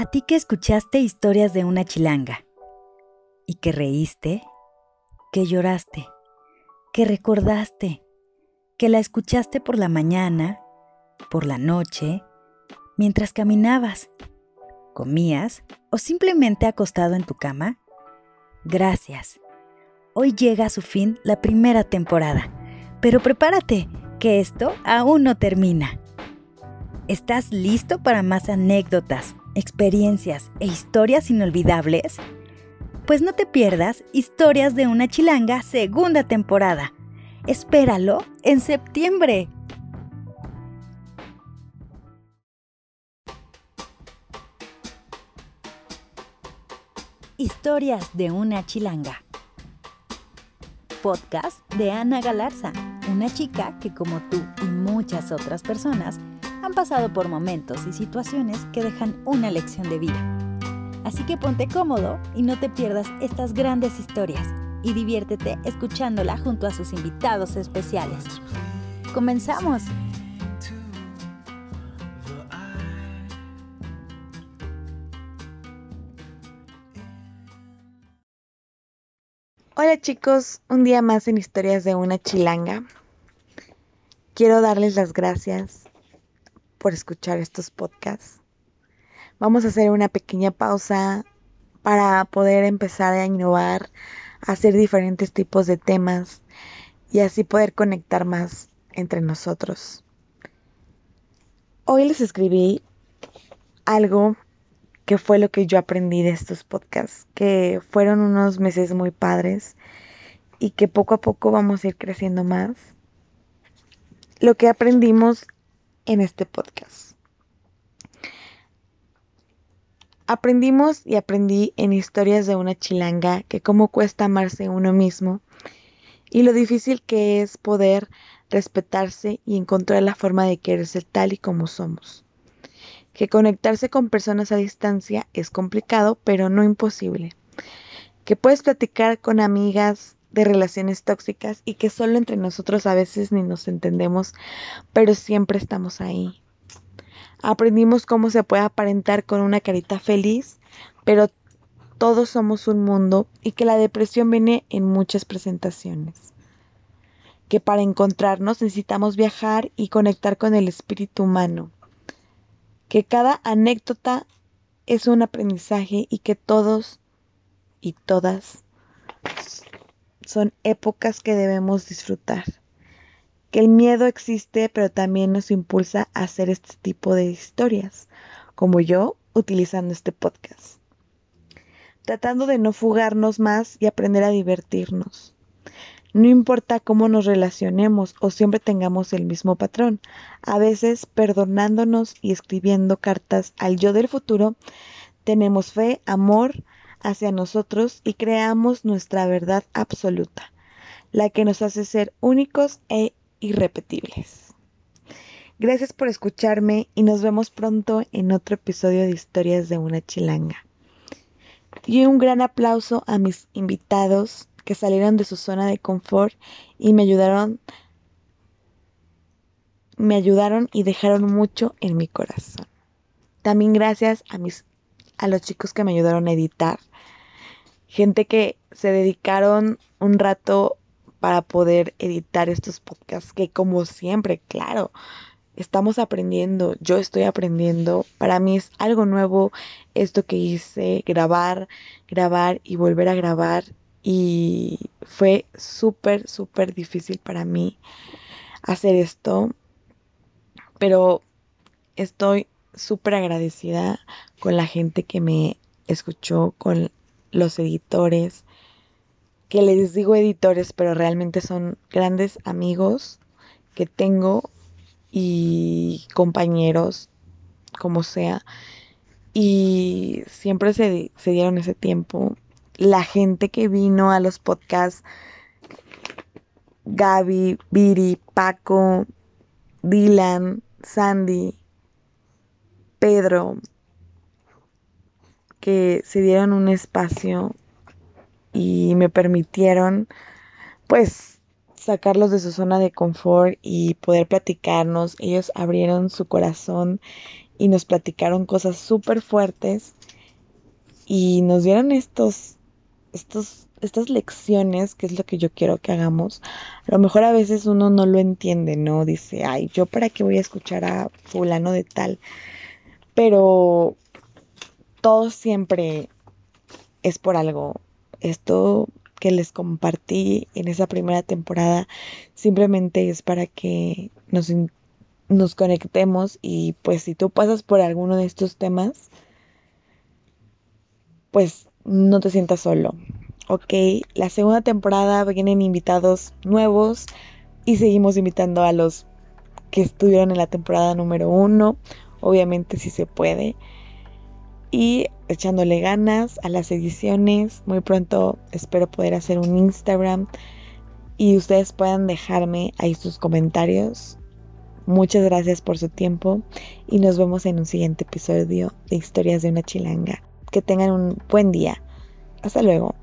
A ti que escuchaste historias de una chilanga y que reíste, que lloraste, que recordaste, que la escuchaste por la mañana, por la noche, mientras caminabas, comías o simplemente acostado en tu cama. Gracias. Hoy llega a su fin la primera temporada, pero prepárate, que esto aún no termina. ¿Estás listo para más anécdotas, experiencias e historias inolvidables? Pues no te pierdas Historias de una Chilanga segunda temporada. Espéralo en septiembre. Historias de una Chilanga. Podcast de Ana Galarza, una chica que como tú y muchas otras personas han pasado por momentos y situaciones que dejan una lección de vida. Así que ponte cómodo y no te pierdas estas grandes historias y diviértete escuchándola junto a sus invitados especiales. ¡Comenzamos! Hola chicos, un día más en Historias de una Chilanga. Quiero darles las gracias por escuchar estos podcasts. Vamos a hacer una pequeña pausa para poder empezar a innovar, a hacer diferentes tipos de temas y así poder conectar más entre nosotros. Hoy les escribí algo que fue lo que yo aprendí de estos podcasts, que fueron unos meses muy padres y que poco a poco vamos a ir creciendo más. Lo que aprendimos en este podcast. Aprendimos y aprendí en historias de una chilanga que cómo cuesta amarse uno mismo y lo difícil que es poder respetarse y encontrar la forma de quererse tal y como somos. Que conectarse con personas a distancia es complicado, pero no imposible. Que puedes platicar con amigas de relaciones tóxicas y que solo entre nosotros a veces ni nos entendemos, pero siempre estamos ahí. Aprendimos cómo se puede aparentar con una carita feliz, pero todos somos un mundo y que la depresión viene en muchas presentaciones. Que para encontrarnos necesitamos viajar y conectar con el espíritu humano. Que cada anécdota es un aprendizaje y que todos y todas son épocas que debemos disfrutar. Que el miedo existe, pero también nos impulsa a hacer este tipo de historias, como yo utilizando este podcast. Tratando de no fugarnos más y aprender a divertirnos. No importa cómo nos relacionemos o siempre tengamos el mismo patrón, a veces perdonándonos y escribiendo cartas al yo del futuro, tenemos fe, amor, hacia nosotros y creamos nuestra verdad absoluta, la que nos hace ser únicos e irrepetibles. Gracias por escucharme y nos vemos pronto en otro episodio de Historias de una Chilanga. Y un gran aplauso a mis invitados que salieron de su zona de confort y me ayudaron me ayudaron y dejaron mucho en mi corazón. También gracias a mis a los chicos que me ayudaron a editar, gente que se dedicaron un rato para poder editar estos podcasts, que como siempre, claro, estamos aprendiendo, yo estoy aprendiendo, para mí es algo nuevo esto que hice, grabar, grabar y volver a grabar y fue súper, súper difícil para mí hacer esto, pero estoy súper agradecida con la gente que me escuchó, con los editores, que les digo editores, pero realmente son grandes amigos que tengo y compañeros, como sea. Y siempre se, dieron ese tiempo. La gente que vino a los podcasts, Gaby, Viri, Paco, Dylan, Sandy, Pedro, que se dieron un espacio y me permitieron pues sacarlos de su zona de confort y poder platicarnos. Ellos abrieron su corazón y nos platicaron cosas súper fuertes y nos dieron estos, estos, estas lecciones, que es lo que yo quiero que hagamos. A lo mejor a veces uno no lo entiende, ¿no? Dice, ay, yo para qué voy a escuchar a fulano de tal. Pero todo siempre es por algo. Esto que les compartí en esa primera temporada simplemente es para que nos nos conectemos y pues si tú pasas por alguno de estos temas, pues no te sientas solo. Ok, la segunda temporada vienen invitados nuevos y seguimos invitando a los que estuvieron en la temporada número uno, obviamente si se puede. Y echándole ganas a las ediciones, muy pronto espero poder hacer un Instagram y ustedes puedan dejarme ahí sus comentarios Muchas gracias por su tiempo y nos vemos en un siguiente episodio de Historias de una Chilanga. Que tengan un buen día. Hasta luego.